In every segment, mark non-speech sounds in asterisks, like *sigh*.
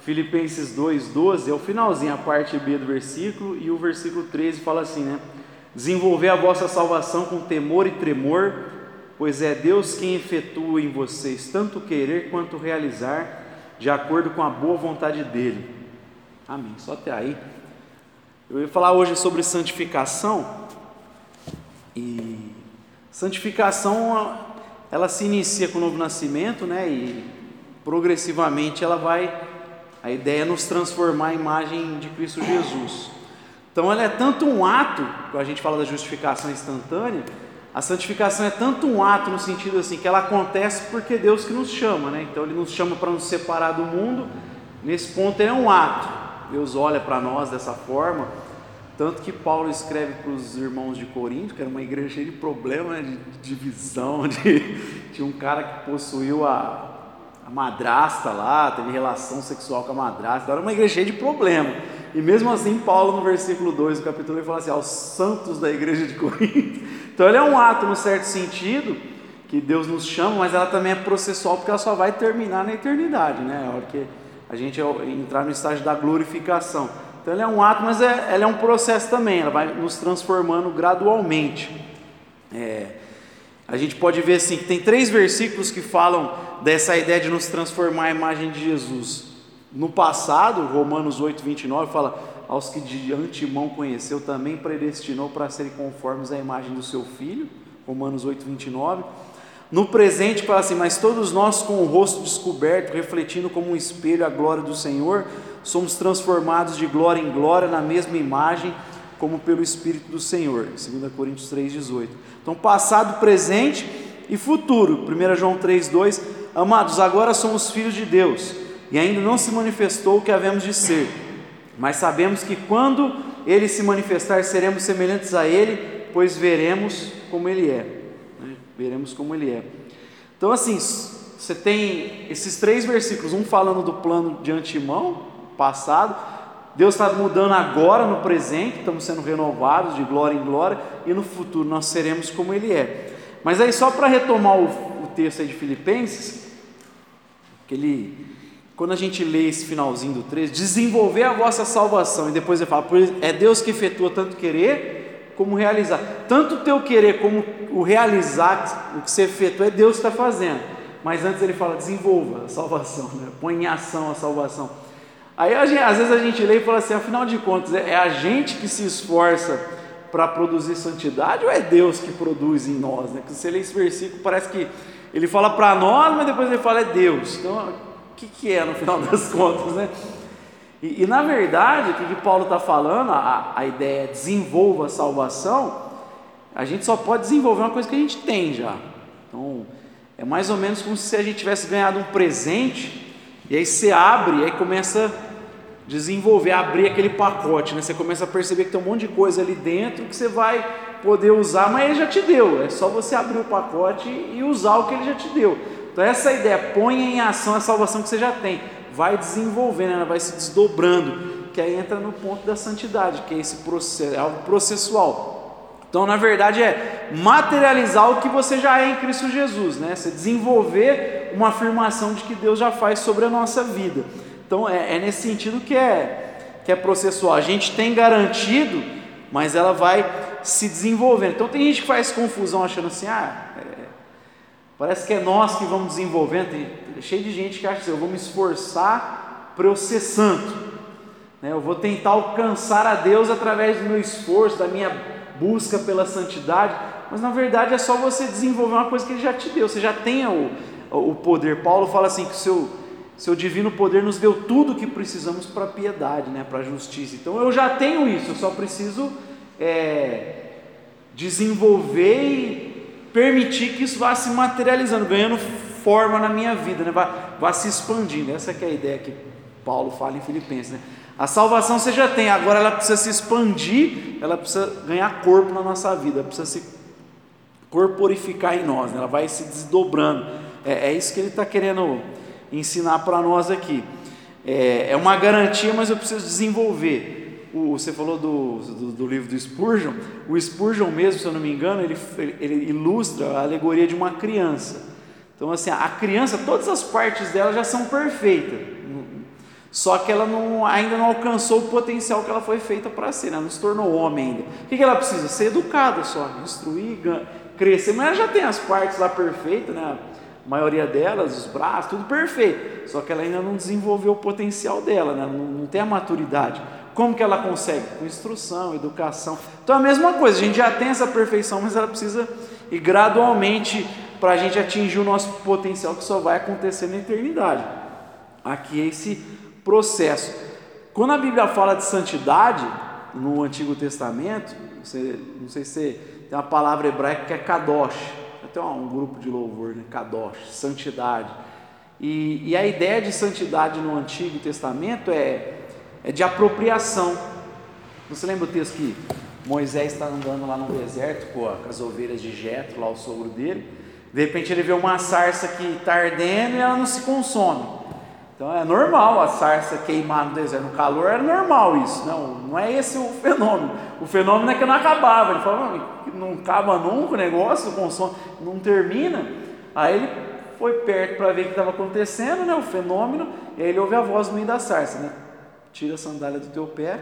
Filipenses 2,12 é o finalzinho, a parte B do versículo, e o versículo 13 fala assim, né? Desenvolver a vossa salvação com temor e tremor, pois é Deus quem efetua em vocês tanto querer quanto realizar, de acordo com a boa vontade dEle. Amém. Só até aí. Eu ia falar hoje sobre santificação, e santificação ela se inicia com o novo nascimento, né? E progressivamente ela vai a ideia é nos transformar à imagem de Cristo Jesus. Então ela é tanto um ato, quando a gente fala da justificação instantânea, a santificação é tanto um ato no sentido assim que ela acontece porque Deus que nos chama, né? Então ele nos chama para nos separar do mundo. Nesse ponto é um ato. Deus olha para nós dessa forma, tanto que Paulo escreve para os irmãos de Corinto, que era uma igreja cheia de problemas, né? de divisão, *laughs* de, de um cara que possuiu a, a madrasta lá, teve relação sexual com a madrasta, era uma igreja cheia de problema. E mesmo assim, Paulo, no versículo 2 do capítulo, ele fala assim: aos santos da igreja de *laughs* Corinto. Então, ele é um ato, no certo sentido, que Deus nos chama, mas ela também é processual, porque ela só vai terminar na eternidade, né? A hora que a gente entrar no estágio da glorificação. Então, ele é um ato, mas é, ela é um processo também, ela vai nos transformando gradualmente. É, a gente pode ver assim que tem três versículos que falam dessa ideia de nos transformar à imagem de Jesus. No passado, Romanos 8, 29 fala: Aos que de antemão conheceu, também predestinou para serem conformes à imagem do seu filho. Romanos 8, 29. No presente, fala assim: Mas todos nós, com o rosto descoberto, refletindo como um espelho a glória do Senhor, somos transformados de glória em glória na mesma imagem, como pelo Espírito do Senhor. 2 Coríntios 3, 18. Então, passado, presente e futuro. 1 João 3, 2 Amados, agora somos filhos de Deus e ainda não se manifestou o que havemos de ser, mas sabemos que quando ele se manifestar, seremos semelhantes a ele, pois veremos como ele é. Né? Veremos como ele é. Então, assim, você tem esses três versículos, um falando do plano de antemão, passado, Deus está mudando agora no presente, estamos sendo renovados de glória em glória, e no futuro nós seremos como Ele é. Mas aí, só para retomar o, o texto de Filipenses, que ele, quando a gente lê esse finalzinho do 3, desenvolver a vossa salvação, e depois ele fala, é Deus que efetua tanto querer como realizar. Tanto o teu querer como o realizar, o que você efetua, é Deus que está fazendo. Mas antes ele fala, desenvolva a salvação, né? põe em ação a salvação. Aí às vezes a gente lê e fala assim, afinal de contas, é, é a gente que se esforça para produzir santidade ou é Deus que produz em nós? Né? Que você lê esse versículo, parece que ele fala para nós, mas depois ele fala é Deus. Então, o que, que é no final *laughs* das contas, né? E, e na verdade, o que, Paulo está falando, a, a ideia é desenvolva a salvação, a gente só pode desenvolver uma coisa que a gente tem já. Então, é mais ou menos como se a gente tivesse ganhado um presente, e aí você abre, e aí começa a desenvolver, abrir aquele pacote, né? Você começa a perceber que tem um monte de coisa ali dentro que você vai poder usar, mas ele já te deu, é só você abrir o pacote e usar o que ele já te deu. Então, essa ideia, ponha em ação a salvação que você já tem, vai desenvolvendo, ela vai se desdobrando, que aí entra no ponto da santidade, que é esse processo, é algo processual. Então, na verdade, é materializar o que você já é em Cristo Jesus, né? Você desenvolver uma afirmação de que Deus já faz sobre a nossa vida. Então, é, é nesse sentido que é, que é processual. A gente tem garantido, mas ela vai se desenvolvendo. Então tem gente que faz confusão achando assim, ah, é, parece que é nós que vamos desenvolvendo. Tem, cheio de gente que acha assim, eu vou me esforçar para eu ser santo. Né? Eu vou tentar alcançar a Deus através do meu esforço, da minha busca pela santidade. Mas na verdade é só você desenvolver uma coisa que Ele já te deu. Você já tem o, o poder. Paulo fala assim que o seu seu divino poder nos deu tudo o que precisamos para a piedade, né, para a justiça. Então eu já tenho isso, eu só preciso é, desenvolver e permitir que isso vá se materializando, ganhando forma na minha vida, né? vá, vá se expandindo. Essa é a ideia que Paulo fala em Filipenses. Né? A salvação você já tem, agora ela precisa se expandir, ela precisa ganhar corpo na nossa vida, precisa se corporificar em nós, né? ela vai se desdobrando. É, é isso que ele está querendo ensinar para nós aqui. É, é uma garantia, mas eu preciso desenvolver o, você falou do, do, do, livro do Spurgeon, o Spurgeon mesmo, se eu não me engano, ele, ele, ilustra a alegoria de uma criança. Então assim, a criança, todas as partes dela já são perfeitas, só que ela não, ainda não alcançou o potencial que ela foi feita para ser, né? não se tornou homem ainda. O que, ela precisa? Ser educada só, instruir, crescer, mas ela já tem as partes lá perfeitas, né? a maioria delas, os braços, tudo perfeito, só que ela ainda não desenvolveu o potencial dela, né? não, não tem a maturidade. Como que ela consegue? Com instrução, educação. Então a mesma coisa, a gente já tem essa perfeição, mas ela precisa ir gradualmente para a gente atingir o nosso potencial que só vai acontecer na eternidade. Aqui é esse processo. Quando a Bíblia fala de santidade no Antigo Testamento, você, não sei se tem uma palavra hebraica que é kadosh, até um grupo de louvor, né? kadosh, santidade. E, e a ideia de santidade no Antigo Testamento é é de apropriação. Você lembra o texto que Moisés está andando lá no deserto com as ovelhas de Jetro, lá o sogro dele. De repente ele vê uma sarça que está ardendo e ela não se consome. Então é normal a sarça queimar no deserto, no calor é normal isso. Não, não é esse o fenômeno. O fenômeno é que não acabava. Ele falou, não acaba nunca o negócio, o consome, não termina. Aí ele foi perto para ver o que estava acontecendo, né, o fenômeno, e aí ele ouve a voz no meio da sarça, né? Tira a sandália do teu pé,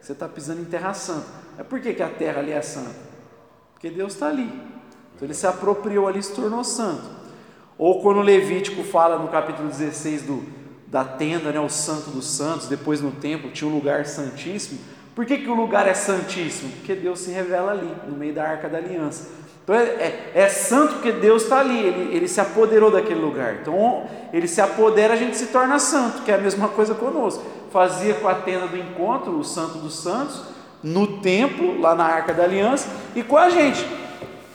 você está pisando em terra santa. É por que, que a terra ali é santa? Porque Deus está ali. Então ele se apropriou ali se tornou santo. Ou quando Levítico fala no capítulo 16 do, da tenda, né, o santo dos santos, depois no templo tinha um lugar santíssimo. Por que, que o lugar é santíssimo? Porque Deus se revela ali, no meio da arca da aliança. Então é, é, é santo porque Deus está ali, ele, ele se apoderou daquele lugar. Então ele se apodera, a gente se torna santo, que é a mesma coisa conosco fazia com a tenda do encontro, o Santo dos Santos, no templo, lá na Arca da Aliança, e com a gente.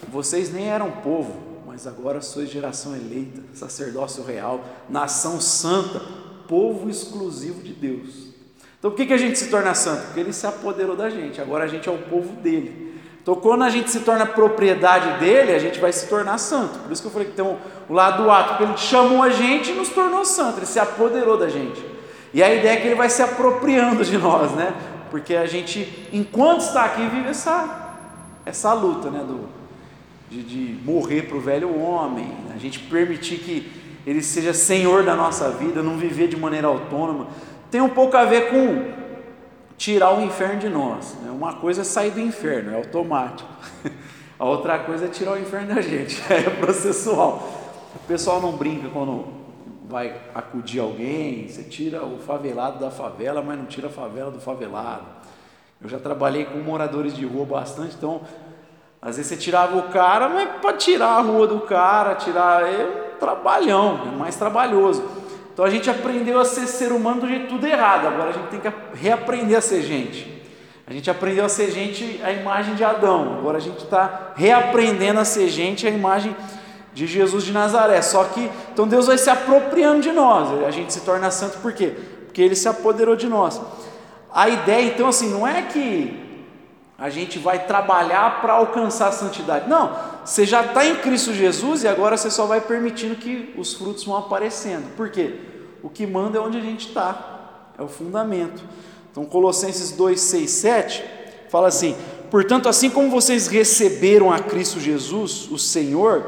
Vocês nem eram povo, mas agora sois geração eleita, sacerdócio real, nação santa, povo exclusivo de Deus. Então por que, que a gente se torna santo? Porque ele se apoderou da gente, agora a gente é o povo dele. Então, quando a gente se torna propriedade dele, a gente vai se tornar santo. Por isso que eu falei que tem o um, lado do ato, porque ele chamou a gente e nos tornou santo, ele se apoderou da gente. E a ideia é que ele vai se apropriando de nós, né? Porque a gente, enquanto está aqui, vive essa, essa luta, né? Do, de, de morrer para o velho homem, a gente permitir que ele seja senhor da nossa vida, não viver de maneira autônoma. Tem um pouco a ver com tirar o inferno de nós. Né? Uma coisa é sair do inferno, é automático. *laughs* A outra coisa é tirar o inferno da gente, *laughs* é processual. O pessoal não brinca quando vai acudir alguém, você tira o favelado da favela, mas não tira a favela do favelado. Eu já trabalhei com moradores de rua bastante, então às vezes você tirava o cara, mas para tirar a rua do cara, tirar é um trabalhão, é mais trabalhoso. Então a gente aprendeu a ser ser humano do jeito tudo errado, agora a gente tem que reaprender a ser gente. A gente aprendeu a ser gente a imagem de Adão, agora a gente está reaprendendo a ser gente a imagem de Jesus de Nazaré. Só que, então Deus vai se apropriando de nós, a gente se torna santo por quê? Porque Ele se apoderou de nós. A ideia, então, assim, não é que a gente vai trabalhar para alcançar a santidade. Não, você já está em Cristo Jesus e agora você só vai permitindo que os frutos vão aparecendo. Por quê? O que manda é onde a gente está, é o fundamento. Então, Colossenses 2, 6, 7 fala assim: Portanto, assim como vocês receberam a Cristo Jesus, o Senhor,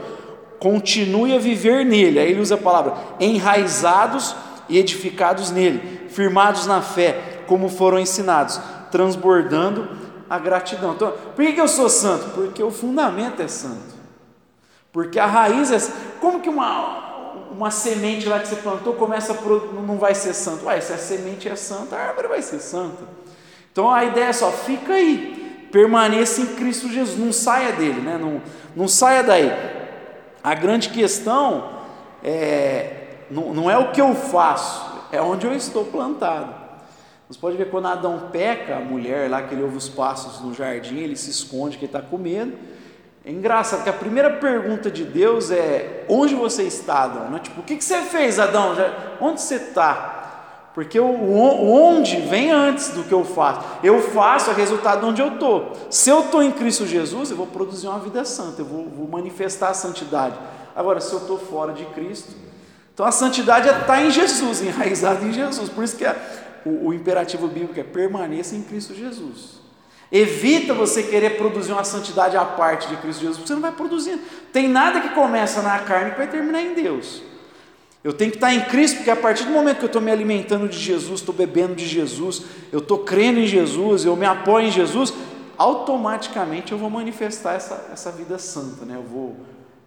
continue a viver nele. Aí ele usa a palavra enraizados e edificados nele, firmados na fé, como foram ensinados, transbordando a gratidão. Então, por que eu sou santo? Porque o fundamento é santo. Porque a raiz é. Como que uma, uma semente lá que você plantou começa a não vai ser santo? Ué, se a semente é santa, a árvore vai ser santa. Então a ideia é só, fica aí, permaneça em Cristo Jesus, não saia dele, né? não, não saia daí. A grande questão é, não, não é o que eu faço, é onde eu estou plantado. Você pode ver quando Adão peca, a mulher lá que ele ouve os passos no jardim, ele se esconde que está com medo. É engraçado que a primeira pergunta de Deus é: onde você está, Adão? É tipo, o que, você fez, Adão? Onde você está? Porque o onde vem antes do que eu faço. Eu faço é resultado de onde eu estou. Se eu estou em Cristo Jesus, eu vou produzir uma vida santa, eu vou, vou manifestar a santidade. Agora, se eu estou fora de Cristo, então a santidade está em Jesus, *laughs* enraizada em Jesus. Por isso que é, o, o imperativo bíblico é permaneça em Cristo Jesus. Evita você querer produzir uma santidade à parte de Cristo Jesus, porque você não vai produzindo. Tem nada que começa na carne que vai terminar em Deus. Eu tenho que estar em Cristo, porque a partir do momento que eu estou me alimentando de Jesus, estou bebendo de Jesus, eu estou crendo em Jesus, eu me apoio em Jesus, automaticamente eu vou manifestar essa, essa vida santa, né? Eu vou,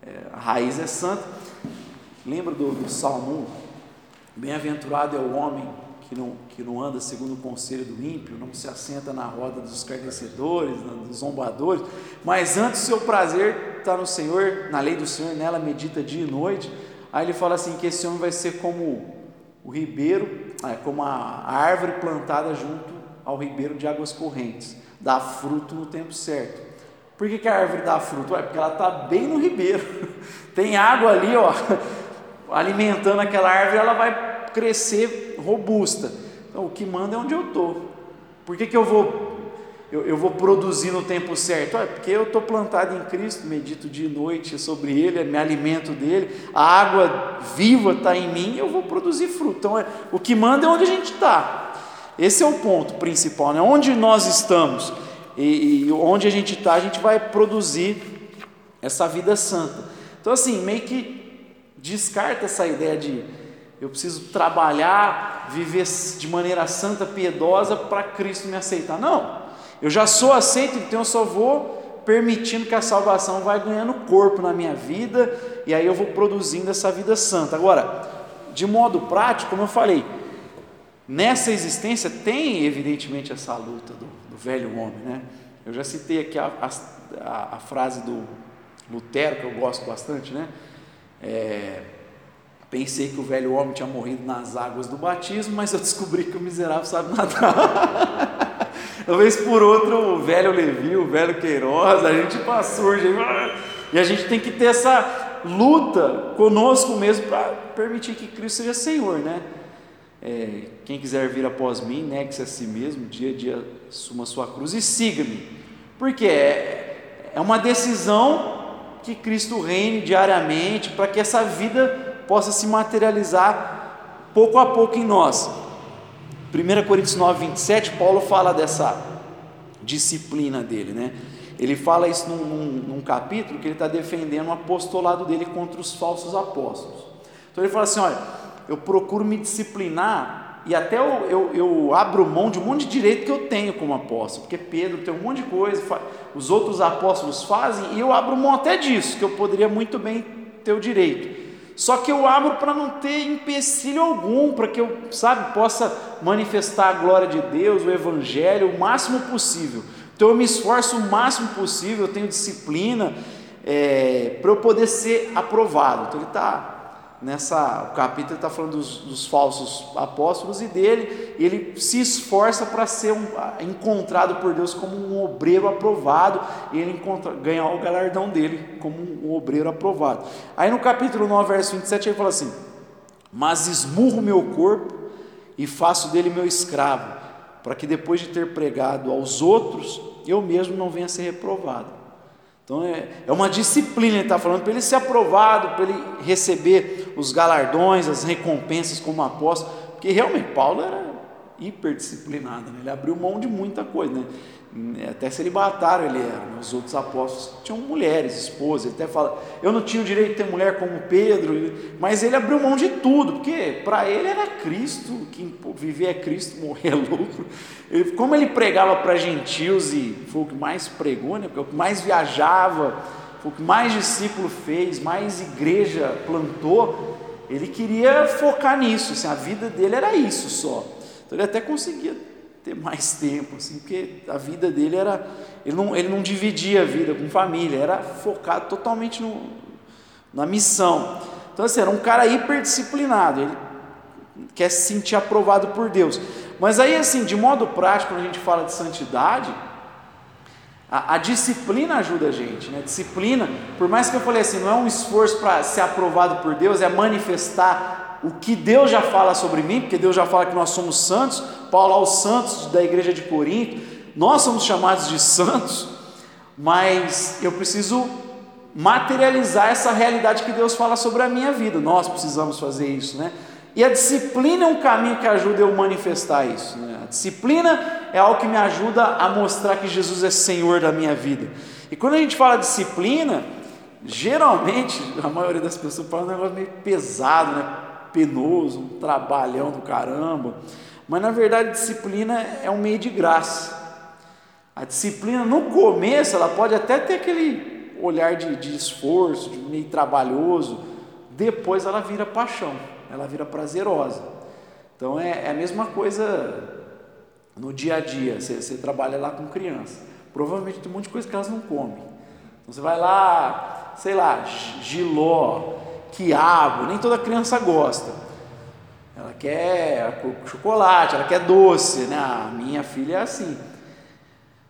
é, a raiz é santa. Lembra do, do Salmo? Bem-aventurado é o homem que não, que não anda segundo o conselho do ímpio, não se assenta na roda dos escarnecedores, dos zombadores, mas antes o seu prazer está no Senhor, na lei do Senhor, nela medita dia e noite. Aí ele fala assim: que esse homem vai ser como o ribeiro, é, como a árvore plantada junto ao ribeiro de águas correntes, dá fruto no tempo certo. Por que, que a árvore dá fruto? Ué, porque ela está bem no ribeiro, *laughs* tem água ali, ó, *laughs* alimentando aquela árvore, ela vai crescer robusta. Então, o que manda é onde eu estou. Por que, que eu vou eu, eu, vou produzir no tempo certo? É porque eu estou plantado em Cristo, medito dia e noite sobre Ele, me alimento dele, a água viva está em mim, eu vou produzir fruto. Então, é, o que manda é onde a gente está. Esse é o ponto principal, né? onde nós estamos e, e onde a gente está, a gente vai produzir essa vida santa. Então, assim, meio que descarta essa ideia de eu preciso trabalhar, viver de maneira santa, piedosa para Cristo me aceitar. Não, eu já sou aceito, então eu só vou permitindo que a salvação vai ganhando corpo na minha vida e aí eu vou produzindo essa vida santa. Agora, de modo prático, como eu falei, nessa existência tem evidentemente essa luta do, do velho homem, né? Eu já citei aqui a, a, a, frase do Lutero, que eu gosto bastante, né? É, Pensei que o velho homem tinha morrido nas águas do batismo, mas eu descobri que o miserável sabe nadar. *laughs* Talvez por outro, o velho Levi, o velho Queiroz, a gente surge e a gente tem que ter essa luta conosco mesmo para permitir que Cristo seja Senhor, né? É, quem quiser vir após mim, negue-se a si mesmo, dia a dia suma sua cruz e siga-me, porque é, é uma decisão que Cristo reine diariamente para que essa vida possa se materializar pouco a pouco em nós. 1 Coríntios 9, 27, Paulo fala dessa disciplina dele, né? Ele fala isso num, num, num capítulo que ele está defendendo o apostolado dele contra os falsos apóstolos. Então ele fala assim: olha, eu procuro me disciplinar e até eu, eu, eu, abro mão de um monte de direito que eu tenho como apóstolo, porque Pedro tem um monte de coisa, os outros apóstolos fazem, e eu abro mão até disso, que eu poderia muito bem ter o direito. Só que eu abro para não ter empecilho algum, para que eu, sabe, possa manifestar a glória de Deus, o Evangelho, o máximo possível. Então eu me esforço o máximo possível, eu tenho disciplina é, para eu poder ser aprovado. Então ele está nessa o capítulo está falando dos, dos, falsos apóstolos e dele, ele se esforça para ser um, encontrado por Deus como um obreiro aprovado e ele encontra, ganhar o galardão dele como um obreiro aprovado. Aí no capítulo 9, verso 27, ele fala assim: Mas esmurro meu corpo e faço dele meu escravo, para que depois de ter pregado aos outros, eu mesmo não venha a ser reprovado. Então é, é uma disciplina, ele está falando, para ele ser aprovado, para ele receber os galardões, as recompensas como apóstolo, porque realmente Paulo era hiperdisciplinado, né? ele abriu mão de muita coisa, né? Até celibataram ele era, né? os outros apóstolos tinham mulheres, esposas, ele até fala, eu não tinha o direito de ter mulher como Pedro, mas ele abriu mão de tudo, porque para ele era Cristo, que viver é Cristo, *laughs* morrer é lucro, como ele pregava para gentios e foi o que mais pregou, né? o que mais viajava, foi o que mais discípulo fez, mais igreja plantou, ele queria focar nisso, assim, a vida dele era isso só, então ele até conseguia ter mais tempo, assim, porque a vida dele era. Ele não, ele não dividia a vida com família, era focado totalmente no, na missão. Então, assim, era um cara hiperdisciplinado, ele quer se sentir aprovado por Deus. Mas aí, assim, de modo prático, quando a gente fala de santidade, a, a disciplina ajuda a gente, né? Disciplina, por mais que eu falei assim, não é um esforço para ser aprovado por Deus, é manifestar o que Deus já fala sobre mim, porque Deus já fala que nós somos santos, Paulo aos santos da igreja de Corinto, nós somos chamados de santos, mas eu preciso materializar essa realidade que Deus fala sobre a minha vida. Nós precisamos fazer isso, né? E a disciplina é um caminho que ajuda eu manifestar isso. Né? A disciplina é algo que me ajuda a mostrar que Jesus é Senhor da minha vida. E quando a gente fala disciplina, geralmente a maioria das pessoas fala um negócio meio pesado, né? Penoso, um trabalhão do caramba. Mas na verdade, disciplina é um meio de graça. A disciplina no começo ela pode até ter aquele olhar de, de esforço, de meio trabalhoso, depois ela vira paixão, ela vira prazerosa. Então é, é a mesma coisa no dia a dia, você, você, trabalha lá com criança, provavelmente tem um monte de coisa que elas não comem. Então você vai lá, sei lá, giló, quiabo, nem toda criança gosta. Ela quer chocolate, ela quer doce, né? A minha filha é assim.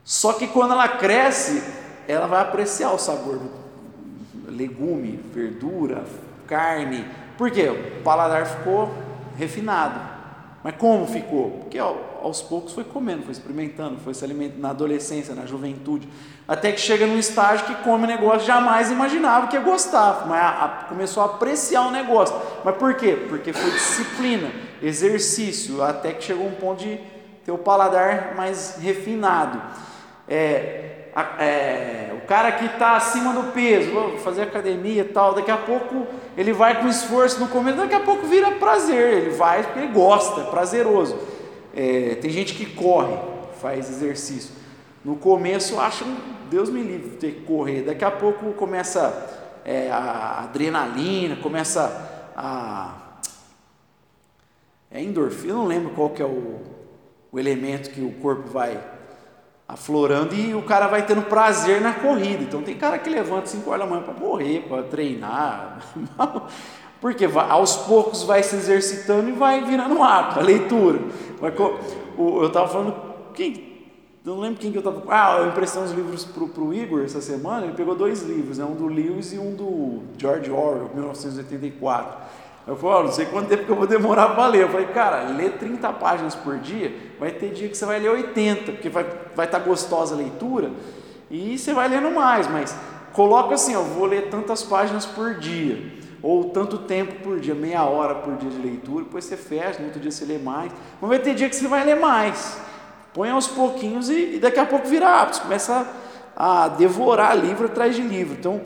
Só que quando ela cresce, ela vai apreciar o sabor do legume, verdura, carne. Por quê? O paladar ficou refinado. Mas como ficou? Porque aos poucos foi comendo, foi experimentando, foi se alimentando na adolescência, na juventude, até que chega num estágio que come negócio jamais imaginava que ia gostar, mas a, a, começou a apreciar o negócio. Mas por quê? Porque foi disciplina, exercício, até que chegou um ponto de ter o paladar mais refinado. É, é, o cara que está acima do peso, vou fazer academia e tal, daqui a pouco ele vai com esforço no começo, daqui a pouco vira prazer, ele vai porque ele gosta, é prazeroso. É, tem gente que corre, faz exercício. No começo acha, Deus me livre de ter que correr, daqui a pouco começa é, a adrenalina, começa a. É endorfina, não lembro qual que é o, o elemento que o corpo vai aflorando e o cara vai tendo prazer na corrida. Então tem cara que levanta 5 horas da manhã para morrer, para treinar. *laughs* Porque vai, aos poucos vai se exercitando e vai virando um hábito, a leitura. Eu estava falando, quem, não lembro quem que eu estava. Ah, eu emprestei uns livros para o Igor essa semana. Ele pegou dois livros, né? um do Lewis e um do George Orwell, 1984. Eu falei, oh, não sei quanto tempo que eu vou demorar para ler. Eu falei, cara, lê 30 páginas por dia, vai ter dia que você vai ler 80, porque vai estar vai tá gostosa a leitura, e você vai lendo mais, mas coloca assim, eu vou ler tantas páginas por dia, ou tanto tempo por dia, meia hora por dia de leitura, depois você fecha, no outro dia você lê mais, mas vai ter dia que você vai ler mais. Põe aos pouquinhos e, e daqui a pouco vira hábito, começa a, a devorar livro atrás de livro. Então,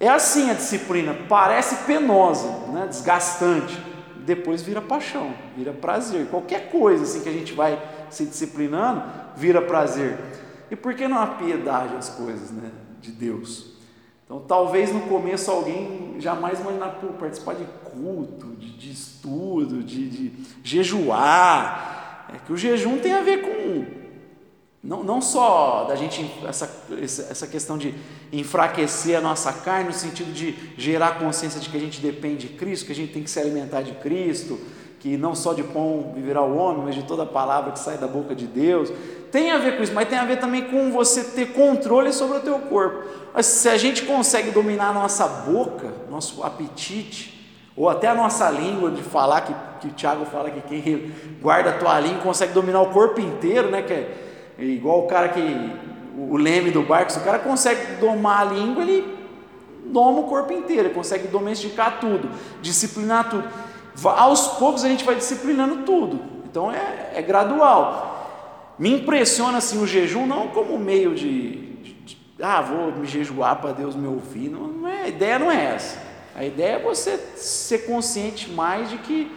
é assim a disciplina, parece penosa, né? desgastante, depois vira paixão, vira prazer. Qualquer coisa assim que a gente vai se disciplinando, vira prazer. E por que não há piedade às coisas né? de Deus? Então, talvez no começo alguém jamais imaginar participar de culto, de, de estudo, de, de jejuar. É que o jejum tem a ver com não, não só da gente, essa, essa questão de enfraquecer a nossa carne, no sentido de gerar consciência de que a gente depende de Cristo, que a gente tem que se alimentar de Cristo, que não só de pão viverá o homem, mas de toda palavra que sai da boca de Deus. Tem a ver com isso, mas tem a ver também com você ter controle sobre o teu corpo. Mas se a gente consegue dominar a nossa boca, nosso apetite, ou até a nossa língua de falar, que, que Tiago fala que quem guarda a tua língua consegue dominar o corpo inteiro, né? Que é igual o cara que. O leme do barco, se o cara consegue domar a língua, ele doma o corpo inteiro, ele consegue domesticar tudo, disciplinar tudo. Aos poucos a gente vai disciplinando tudo. Então é, é gradual. Me impressiona assim o jejum não como meio de, de, de ah, vou me jejuar para Deus me ouvir. Não, não é, a ideia não é essa. A ideia é você ser consciente mais de que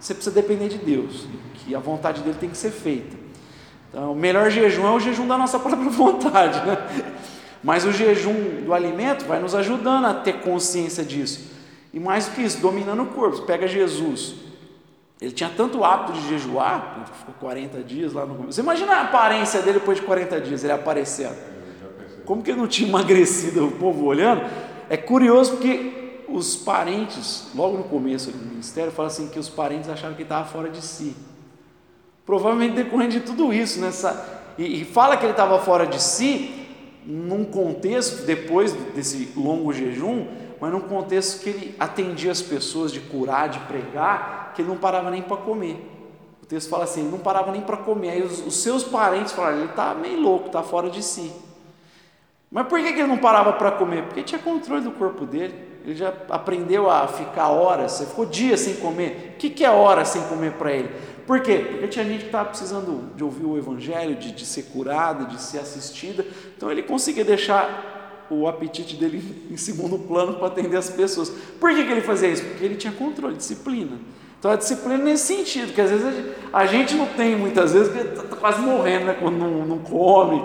você precisa depender de Deus, que a vontade dele tem que ser feita. Então, o melhor jejum é o jejum da nossa *laughs* própria vontade, né? Mas o jejum do alimento vai nos ajudando a ter consciência disso. E mais do que isso, dominando o corpo. Você pega Jesus. Ele tinha tanto hábito de jejuar, ficou 40 dias lá no começo. Você imagina a aparência dele depois de 40 dias, ele aparecendo. Como que ele não tinha emagrecido, o povo olhando? É curioso porque os parentes, logo no começo do ministério, falam assim que os parentes acharam que ele estava fora de si. Provavelmente decorrente de tudo isso, nessa, e, e fala que ele estava fora de si, num contexto, depois desse longo jejum, mas num contexto que ele atendia as pessoas de curar, de pregar, que ele não parava nem para comer. O texto fala assim, ele não parava nem para comer. Aí os, os, seus parentes falaram, ele está meio louco, está fora de si. Mas por que, que ele não parava para comer? Porque tinha controle do corpo dele. Ele já aprendeu a ficar horas, você ficou dias sem comer. O que, que é horas sem comer para ele? Por quê? Porque tinha gente que estava precisando de ouvir o Evangelho, de, de ser curada, de ser assistida. Então ele conseguia deixar o apetite dele *laughs* em segundo plano para atender as pessoas. Por que, que ele fazia isso? Porque ele tinha controle, disciplina. Então a disciplina nesse sentido, que às vezes a gente, a gente não tem muitas vezes, porque está tá quase morrendo né, quando não, não come.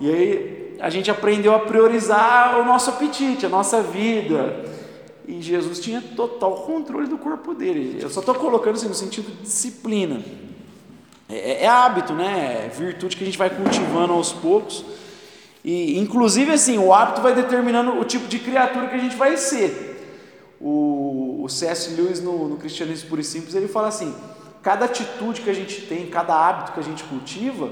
E aí a gente aprendeu a priorizar o nosso apetite, a nossa vida. E Jesus tinha total controle do corpo dele. Eu só estou colocando assim no sentido de disciplina. É, é, é, hábito, né? É virtude que a gente vai cultivando aos poucos. E inclusive assim, o hábito vai determinando o tipo de criatura que a gente vai ser. O, o C.S. Lewis no, no Cristianismo Puro e Simples ele fala assim: cada atitude que a gente tem, cada hábito que a gente cultiva,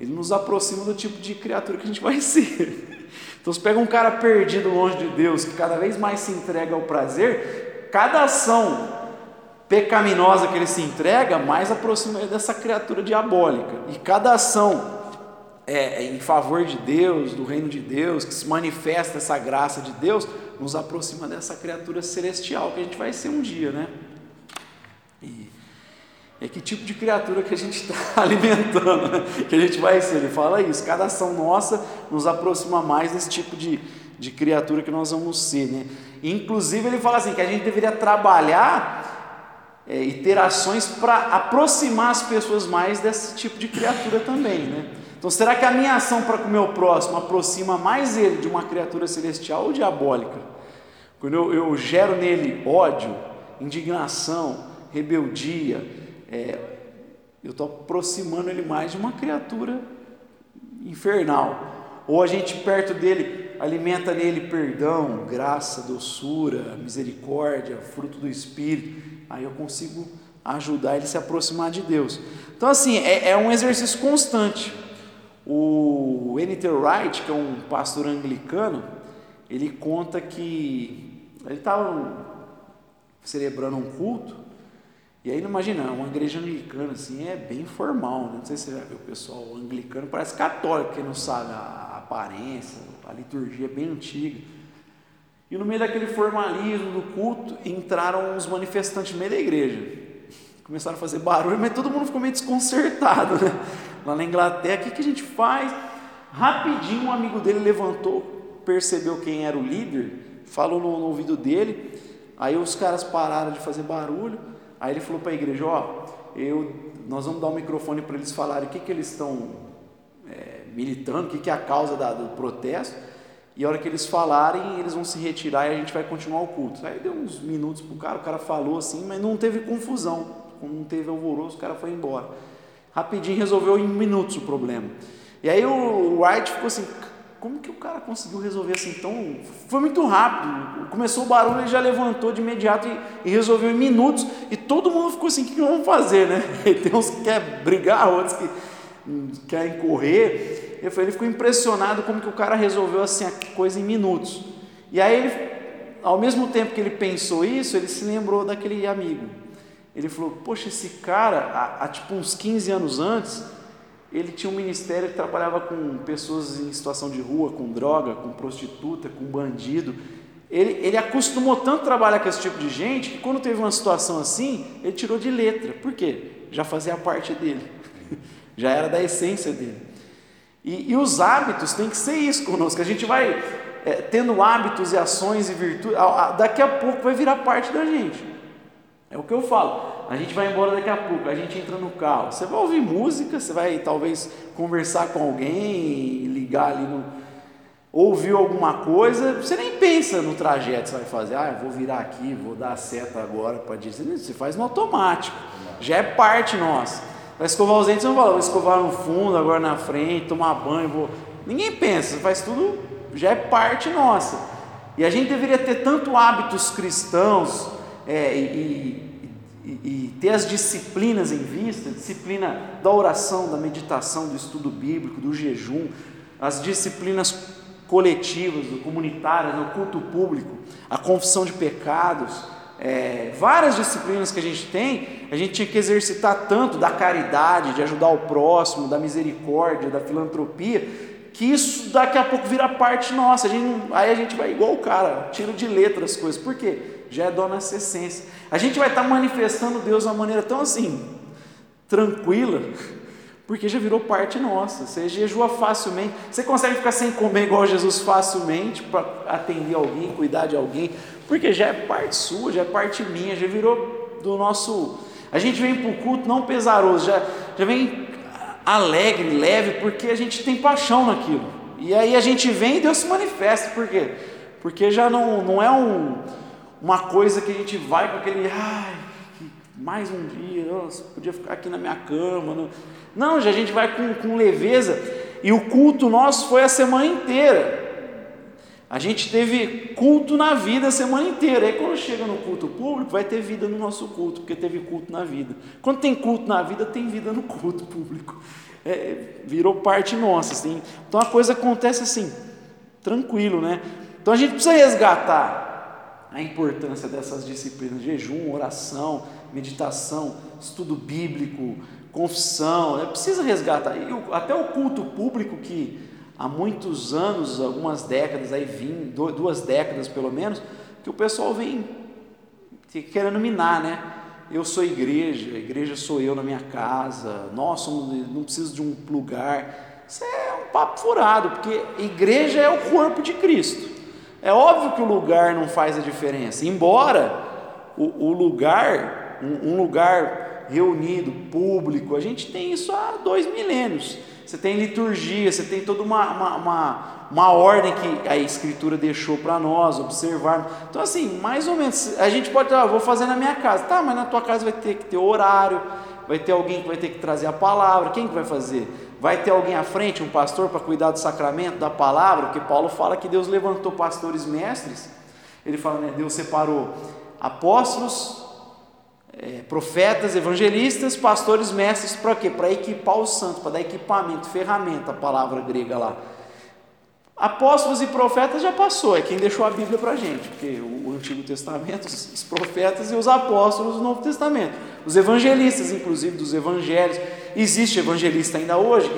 ele nos aproxima do tipo de criatura que a gente vai *laughs* ser. Então, se pega um cara perdido longe de Deus, que cada vez mais se entrega ao prazer, cada ação pecaminosa que ele se entrega, mais aproxima ele dessa criatura diabólica. E cada ação é, é, em favor de Deus, do reino de Deus, que se manifesta essa graça de Deus, nos aproxima dessa criatura celestial que a gente vai ser um dia, né? É que tipo de criatura que a gente está *laughs* alimentando, né? que a gente vai ser. Ele fala isso, cada ação nossa nos aproxima mais desse tipo de, de criatura que nós vamos ser. Né? Inclusive, ele fala assim: que a gente deveria trabalhar é, e ter ações para aproximar as pessoas mais desse tipo de criatura também. Né? Então, será que a minha ação para com o meu próximo aproxima mais ele de uma criatura celestial ou diabólica? Quando eu, eu gero nele ódio, indignação, rebeldia, é, eu estou aproximando ele mais de uma criatura infernal. Ou a gente perto dele alimenta nele perdão, graça, doçura, misericórdia, fruto do Espírito. Aí eu consigo ajudar ele a se aproximar de Deus. Então, assim, é, é um exercício constante. O N.T. Wright, que é um pastor anglicano, ele conta que ele estava celebrando um culto e aí, imagina, uma igreja anglicana assim é bem formal, né? não sei se você já viu o pessoal anglicano, parece católico, que não sabe a aparência, a liturgia é bem antiga. E no meio daquele formalismo do culto, entraram os manifestantes no meio da igreja. Começaram a fazer barulho, mas todo mundo ficou meio desconcertado. Né? Lá na Inglaterra, o que, que a gente faz? Rapidinho um amigo dele levantou, percebeu quem era o líder, falou no, no ouvido dele, aí os caras pararam de fazer barulho, Aí ele falou para a igreja: Ó, eu, nós vamos dar um microfone para eles falarem o que, que eles estão é, militando, o que, que é a causa da, do protesto. E a hora que eles falarem, eles vão se retirar e a gente vai continuar o culto. Aí deu uns minutos para o cara, o cara falou assim, mas não teve confusão, não teve alvoroço, o cara foi embora. Rapidinho resolveu em minutos o problema. E aí o White ficou assim, como que o cara conseguiu resolver assim tão. Foi muito rápido. Começou o barulho, ele já levantou de imediato e, e resolveu em minutos. E todo mundo ficou assim: o que, vamos fazer, né? *laughs* E tem uns que querem brigar, outros que hum, querem correr. Ele ficou impressionado como que o cara resolveu assim a coisa em minutos. E aí ele, ao mesmo tempo que ele pensou isso, ele se lembrou daquele amigo. Ele falou: Poxa, esse cara, há, há tipo uns 15 anos antes, ele tinha um ministério que trabalhava com pessoas em situação de rua, com droga, com prostituta, com bandido. Ele, ele acostumou tanto trabalhar com esse tipo de gente que quando teve uma situação assim, ele tirou de letra. Por quê? Já fazia parte dele, *laughs* já era da essência dele. E, e os hábitos tem que ser isso conosco. A gente vai é, tendo hábitos e ações e virtudes, daqui a pouco vai virar parte da gente. É o que eu falo a gente vai embora daqui a pouco, a gente entra no carro. Você vai ouvir música, você vai talvez conversar com alguém, ligar ali no. Ouviu alguma coisa, você nem pensa no trajeto que você vai fazer. Ah, eu vou virar aqui, vou dar a seta agora para dizer. Você faz no automático, já é parte nossa. Vai escovar os dentes, você não fala, vou escovar no fundo, agora na frente, tomar banho, vou. Ninguém pensa, faz tudo, já é parte nossa. E a gente deveria ter tanto hábitos cristãos é, e, e, e ter as disciplinas em vista, disciplina da oração, da meditação, do estudo bíblico, do jejum, as disciplinas coletivas, comunitárias, no culto público, a confissão de pecados, é, várias disciplinas que a gente tem, a gente tinha que exercitar tanto da caridade, de ajudar o próximo, da misericórdia, da filantropia, que isso daqui a pouco vira parte nossa. A gente, aí a gente vai igual o cara, tiro de letra as coisas. Por quê? Já é essência. A gente vai estar manifestando Deus de uma maneira tão assim, tranquila, porque já virou parte nossa. Você jejua facilmente. Você consegue ficar sem comer igual Jesus facilmente para atender alguém, cuidar de alguém, porque já é parte sua, já é parte minha, já virou do nosso. A gente vem para o culto não pesaroso, já, já vem alegre, leve, porque a gente tem paixão naquilo. E aí a gente vem e Deus se manifesta, por quê? Porque já não, não é um, uma coisa que a gente vai com aquele, ai, mais um dia, nossa, podia ficar aqui na minha cama. Não, não já a gente vai com, com leveza, e o culto nosso foi a semana inteira. A gente teve culto na vida a semana inteira. Aí quando chega no culto público, vai ter vida no nosso culto, porque teve culto na vida. Quando tem culto na vida, tem vida no culto público. É, virou parte nossa. Assim. Então a coisa acontece assim, tranquilo, né? Então a gente precisa resgatar a importância dessas disciplinas: jejum, oração, meditação, estudo bíblico, confissão. É preciso resgatar. E até o culto público que há muitos anos, algumas décadas, aí vim, duas décadas pelo menos, que o pessoal vem querendo minar, né? Eu sou igreja, a igreja sou eu na minha casa, nós somos, não preciso de um lugar. Isso é um papo furado, porque igreja é o corpo de Cristo. É óbvio que o lugar não faz a diferença, embora o, o lugar, um, um lugar reunido, público, a gente tem isso há dois milênios você tem liturgia, você tem toda uma, uma, uma, uma ordem que a Escritura deixou para nós observar. Então, assim, mais ou menos, a gente pode, ah, vou fazer na minha casa, tá, mas na tua casa vai ter que ter horário, vai ter alguém que vai ter que trazer a palavra, quem que vai fazer? Vai ter alguém à frente, um pastor, para cuidar do sacramento, da palavra, porque Paulo fala que Deus levantou pastores mestres, ele fala, né, Deus separou apóstolos, é, profetas, evangelistas, pastores, mestres, para quê? Para equipar os santos, para dar equipamento, ferramenta, a palavra grega lá. Apóstolos e profetas já passou, é quem deixou a Bíblia para a gente, porque o, Antigo Testamento, *laughs* os, profetas e os apóstolos do Novo Testamento, os evangelistas, inclusive dos evangelhos, existe evangelista ainda hoje,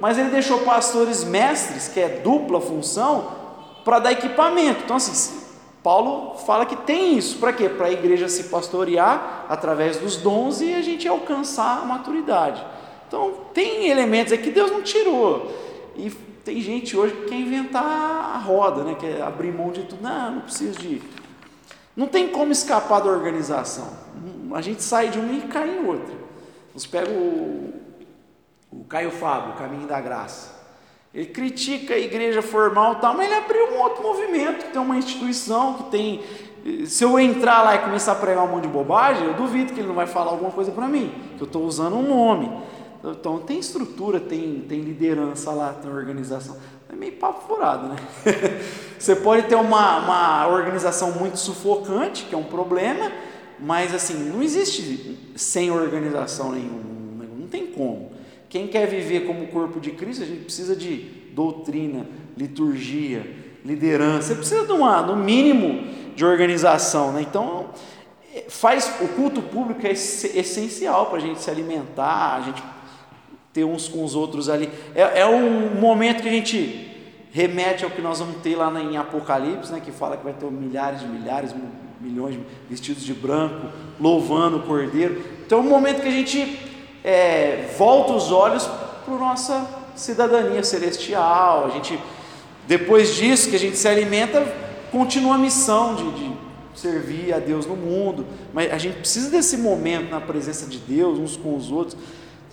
mas ele deixou pastores mestres, que é dupla função, para dar equipamento. Então, assim, Paulo fala que tem isso, para quê? Para a igreja se pastorear através dos dons e a gente alcançar a maturidade. Então, tem elementos aqui que Deus não tirou. E tem gente hoje que quer inventar a roda, né? quer abrir mão de tudo. Não, não preciso de. Não tem como escapar da organização. A gente sai de uma e cai em outra. Você pega o, o Caio Fábio, o Caminho da Graça. Ele critica a igreja formal, tal, mas ele abriu um outro movimento, que tem uma instituição, que tem. Se eu entrar lá e começar a pregar um monte de bobagem, eu duvido que ele não vai falar alguma coisa para mim, que eu estou usando um nome. Então tem estrutura, tem, tem liderança lá, tem organização. É meio papo furado, né? *laughs* Você pode ter uma, uma organização muito sufocante, que é um problema, mas assim, não existe sem organização nenhuma, não tem como. Quem quer viver como corpo de Cristo, a gente precisa de doutrina, liturgia, liderança. Você precisa de uma, no mínimo, de organização, né? Então, faz o culto público é essencial para a gente se alimentar, a gente ter uns com os outros ali. É, é, um momento que a gente remete ao que nós vamos ter lá em Apocalipse, né? Que fala que vai ter milhares de milhares, milhões vestidos de branco, louvando o Cordeiro. Então, é um momento que a gente é, volta os olhos para a nossa cidadania celestial. A gente, depois disso que a gente se alimenta, continua a missão de, de servir a Deus no mundo. Mas a gente precisa desse momento na presença de Deus, uns com os outros.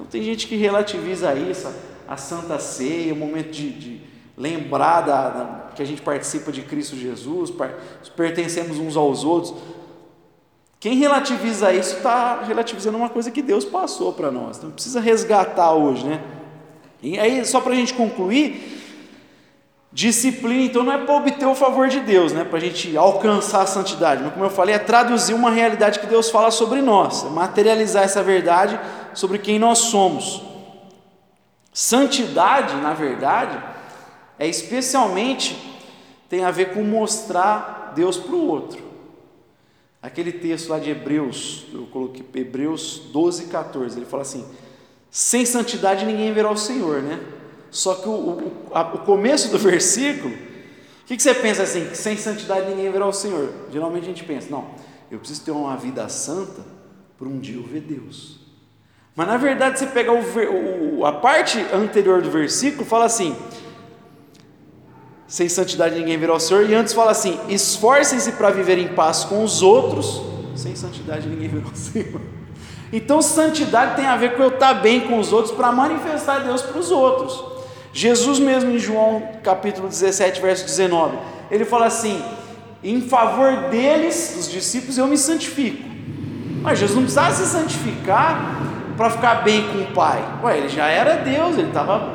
Então tem gente que relativiza isso, a Santa Ceia, o momento de, de lembrar da, da, que a gente participa de Cristo Jesus, pertencemos uns aos outros. Quem relativiza isso está relativizando uma coisa que Deus passou para nós. Então precisa resgatar hoje, né? E aí, só para a gente concluir, disciplina, então não é para obter o favor de Deus, né? Para a gente alcançar a santidade, mas como eu falei, é traduzir uma realidade que Deus fala sobre nós, é materializar essa verdade sobre quem nós somos. Santidade, na verdade, é especialmente tem a ver com mostrar Deus para o outro. Aquele texto lá de Hebreus, eu coloquei Hebreus 12, 14, ele fala assim: sem santidade ninguém verá o Senhor, né? Só que o, o, a, o começo do *laughs* versículo, o que, que você pensa assim? Sem santidade ninguém verá o Senhor. Geralmente a gente pensa, não, eu preciso ter uma vida santa para um dia eu ver Deus. Mas na verdade, você pegar o, o, a parte anterior do versículo, fala assim: sem santidade ninguém verá o Senhor, e antes fala assim: esforcem-se para viver em paz com os outros, sem santidade ninguém verá o Senhor. Então, santidade tem a ver com eu estar bem com os outros para manifestar Deus para os outros. Jesus, mesmo em João capítulo 17, verso 19, ele fala assim: em favor deles, dos discípulos, eu me santifico. Mas Jesus não precisava se santificar para ficar bem com o Pai. Ué, ele já era Deus, ele estava,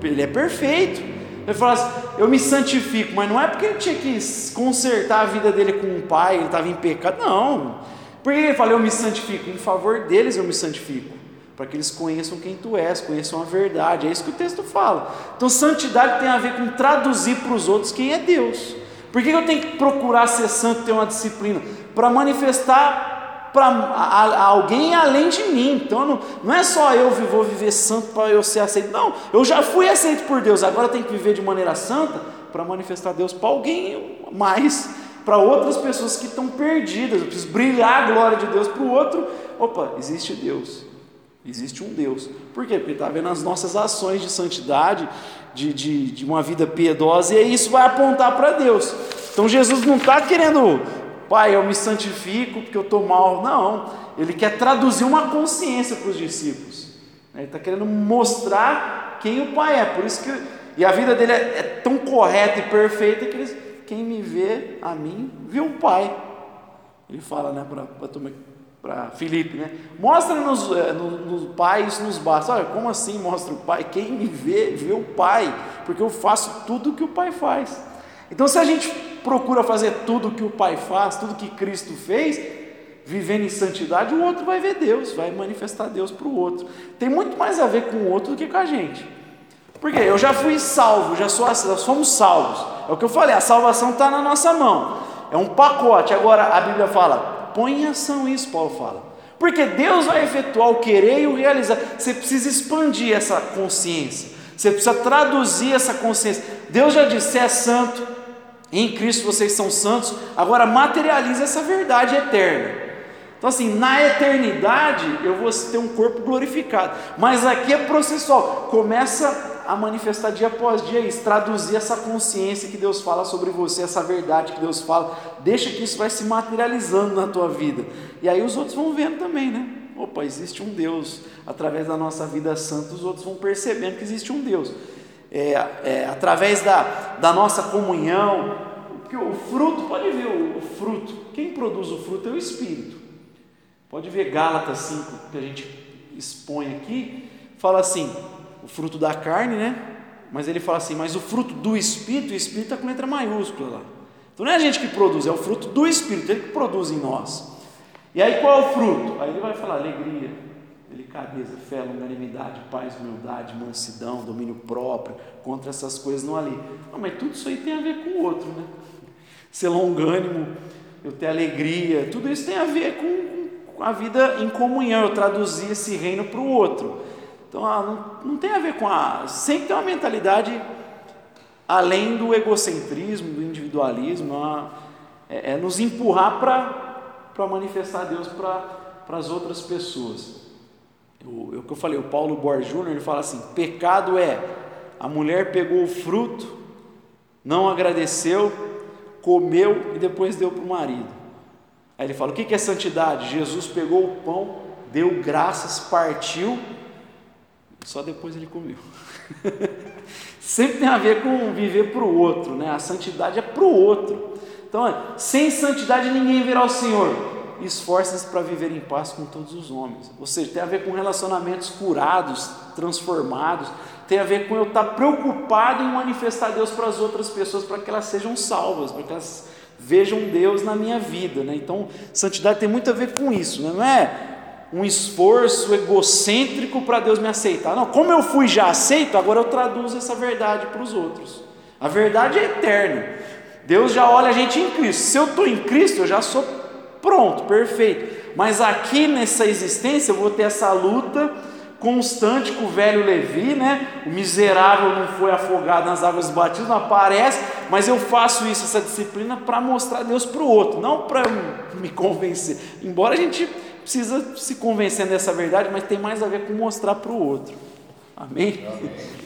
ele é perfeito. Ele fala assim: eu me santifico, mas não é porque ele tinha que consertar a vida dele com o Pai, ele estava em pecado, não. Por que ele fala, eu me santifico? Em favor deles eu me santifico, para que eles conheçam quem tu és, conheçam a verdade, é isso que o texto fala. Então, santidade tem a ver com traduzir para os outros quem é Deus. Por que eu tenho que procurar ser santo, ter uma disciplina? Para manifestar para alguém além de mim. Então não, não é só eu vou viver santo para eu ser aceito. Não, eu já fui aceito por Deus, agora eu tenho que viver de maneira santa para manifestar Deus para alguém mais para outras pessoas que estão perdidas. Eu preciso brilhar a glória de Deus para o outro. Opa, existe Deus. Existe um Deus. Por quê? Porque está vendo as nossas ações de santidade, de, de, de uma vida piedosa, e isso vai apontar para Deus. Então Jesus não está querendo, pai, eu me santifico porque eu estou mal. Não, ele quer traduzir uma consciência para os discípulos. Ele está querendo mostrar quem o pai é. Por isso que e a vida dele é, é tão correta e perfeita que eles quem me vê a mim, viu o Pai. Ele fala né, para Filipe, né? Mostra-nos é, no, no Pai, isso nos basta. Olha, como assim mostra o Pai? Quem me vê, vê o Pai, porque eu faço tudo o que o Pai faz. Então, se a gente procura fazer tudo que o Pai faz, tudo que Cristo fez, vivendo em santidade, o outro vai ver Deus, vai manifestar Deus para o outro. Tem muito mais a ver com o outro do que com a gente. Porque eu já fui salvo, já, sou, já somos salvos. É o que eu falei, a salvação está na nossa mão. É um pacote. Agora a Bíblia fala, põe em ação isso, Paulo fala. Porque Deus vai efetuar o querer e o realizar. Você precisa expandir essa consciência. Você precisa traduzir essa consciência. Deus já disse: é santo, em Cristo vocês são santos. Agora materializa essa verdade eterna. Então, assim, na eternidade eu vou ter um corpo glorificado, mas aqui é processual. Começa a manifestar dia após dia isso, traduzir essa consciência que Deus fala sobre você, essa verdade que Deus fala, deixa que isso vai se materializando na tua vida. E aí os outros vão vendo também, né? Opa, existe um Deus. Através da nossa vida santa, os outros vão percebendo que existe um Deus. É, é, através da, da nossa comunhão, porque o fruto, pode ver o, o fruto, quem produz o fruto é o Espírito. Pode ver Gálatas 5, que a gente expõe aqui, fala assim: o fruto da carne, né? Mas ele fala assim, mas o fruto do Espírito, o Espírito está com letra maiúscula lá. Então não é a gente que produz, é o fruto do Espírito, ele que produz em nós. E aí qual é o fruto? Aí ele vai falar alegria, delicadeza, fé, longanimidade, paz, humildade, mansidão, domínio próprio, contra essas coisas não ali. Não, mas tudo isso aí tem a ver com o outro, né? Ser longânimo, eu ter alegria, tudo isso tem a ver com, com a vida em comunhão, eu traduzir esse reino para o outro. Então ah, não, não tem a ver com a. Sempre tem uma mentalidade além do egocentrismo, do individualismo, ah, é, é nos empurrar para manifestar Deus para as outras pessoas. O, é o que eu falei, o Paulo Borges Júnior, ele fala assim: pecado é a mulher pegou o fruto, não agradeceu, comeu e depois deu para o marido. Aí ele fala: o que é santidade? Jesus pegou o pão, deu graças, partiu só depois ele comeu. *laughs* Sempre tem a ver com viver para o outro, né? A santidade é para o outro. Então, sem santidade ninguém verá o Senhor. Esforça-se para viver em paz com todos os homens. Ou seja, tem a ver com relacionamentos curados, transformados. Tem a ver com eu estar preocupado em manifestar Deus para as outras pessoas, para que elas sejam salvas, para que elas vejam Deus na minha vida. Né? Então, santidade tem muito a ver com isso, né? não é um esforço egocêntrico para Deus me aceitar. Não, como eu fui já aceito, agora eu traduzo essa verdade para os outros. A verdade é eterna. Deus já olha a gente em Cristo. Se eu estou em Cristo, eu já sou pronto, perfeito. Mas aqui nessa existência eu vou ter essa luta constante com o velho Levi, né? O miserável não foi afogado nas águas do batismo, aparece, mas eu faço isso, essa disciplina, para mostrar Deus para o outro, não para me convencer. Embora a gente precisa se convencer dessa verdade, mas tem mais a ver com mostrar para o outro. Amém? Amém.